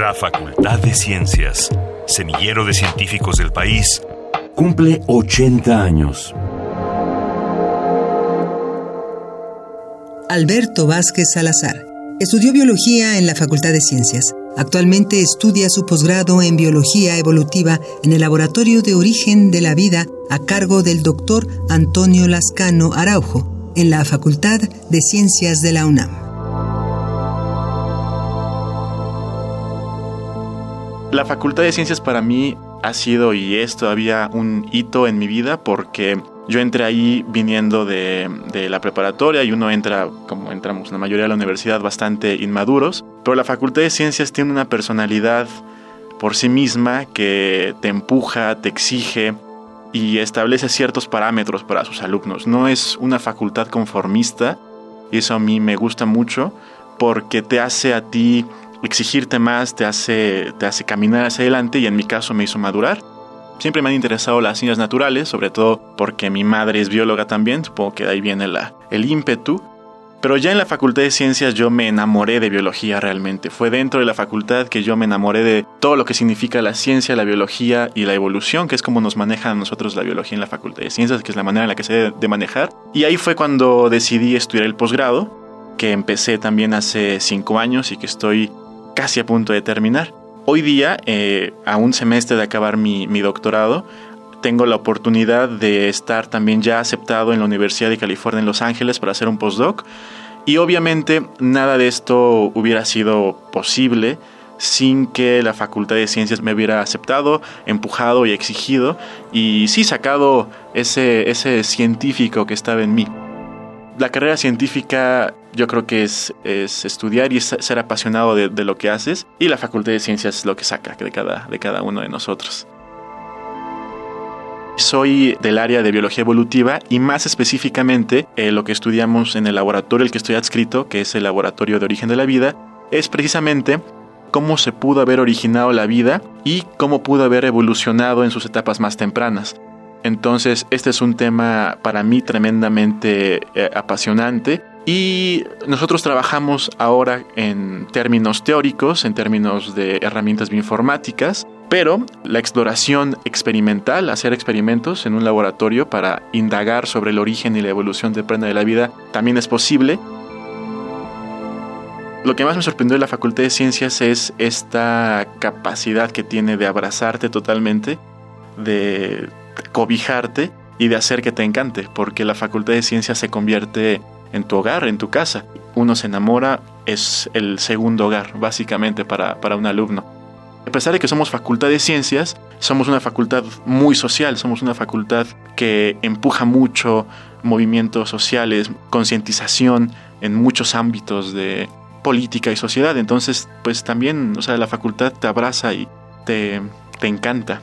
La Facultad de Ciencias, semillero de científicos del país, cumple 80 años. Alberto Vázquez Salazar estudió biología en la Facultad de Ciencias. Actualmente estudia su posgrado en biología evolutiva en el Laboratorio de Origen de la Vida a cargo del doctor Antonio Lascano Araujo en la Facultad de Ciencias de la UNAM. La Facultad de Ciencias para mí ha sido y es todavía un hito en mi vida porque yo entré ahí viniendo de, la preparatoria y uno entra, como entramos la mayoría de la universidad, bastante inmaduros, pero la Facultad de Ciencias tiene una personalidad por sí misma que te empuja, te exige y establece ciertos parámetros para sus alumnos. No es una facultad conformista y eso a mí me gusta mucho porque te hace a ti exigirte más te hace, te hace caminar hacia adelante y en mi caso me hizo madurar. Siempre me han interesado las ciencias naturales, sobre todo porque mi madre es bióloga también, supongo que de ahí viene la, el ímpetu. Pero ya en la Facultad de Ciencias yo me enamoré de biología realmente. Fue dentro de la facultad que yo me enamoré de todo lo que significa la ciencia, la biología y la evolución, que es como nos maneja a nosotros la biología en la Facultad de Ciencias, que es la manera en la que se debe de manejar. Y ahí fue cuando decidí estudiar el posgrado, que empecé también hace cinco años y que estoy casi a punto de terminar. Hoy día, eh, a un semestre de acabar mi, doctorado, tengo la oportunidad de estar también ya aceptado en la Universidad de California en Los Ángeles para hacer un postdoc. Y obviamente nada de esto hubiera sido posible sin que la Facultad de Ciencias me hubiera aceptado, empujado y exigido y sí sacado ese, ese científico que estaba en mí la carrera científica yo creo que es, es estudiar y ser apasionado de, lo que haces y la Facultad de Ciencias es lo que saca de cada, de cada uno de nosotros. Soy del área de biología evolutiva y más específicamente eh, lo que estudiamos en el laboratorio el que estoy adscrito, que es el laboratorio de origen de la vida, es precisamente cómo se pudo haber originado la vida y cómo pudo haber evolucionado en sus etapas más tempranas. Entonces, este es un tema para mí tremendamente eh, apasionante y nosotros trabajamos ahora en términos teóricos, en términos de herramientas bioinformáticas, pero la exploración experimental, hacer experimentos en un laboratorio para indagar sobre el origen y la evolución de prenda de la vida, también es posible. Lo que más me sorprendió de la Facultad de Ciencias es esta capacidad que tiene de abrazarte totalmente, de cobijarte y de hacer que te encante, porque la Facultad de Ciencias se convierte en tu hogar, en tu casa. Uno se enamora, es el segundo hogar, básicamente, para, para un alumno. A pesar de que somos facultad de ciencias, somos una facultad muy social, somos una facultad que empuja mucho movimientos sociales, concientización en muchos ámbitos de política y sociedad. Entonces, pues también, o sea, la facultad te abraza y te, te encanta.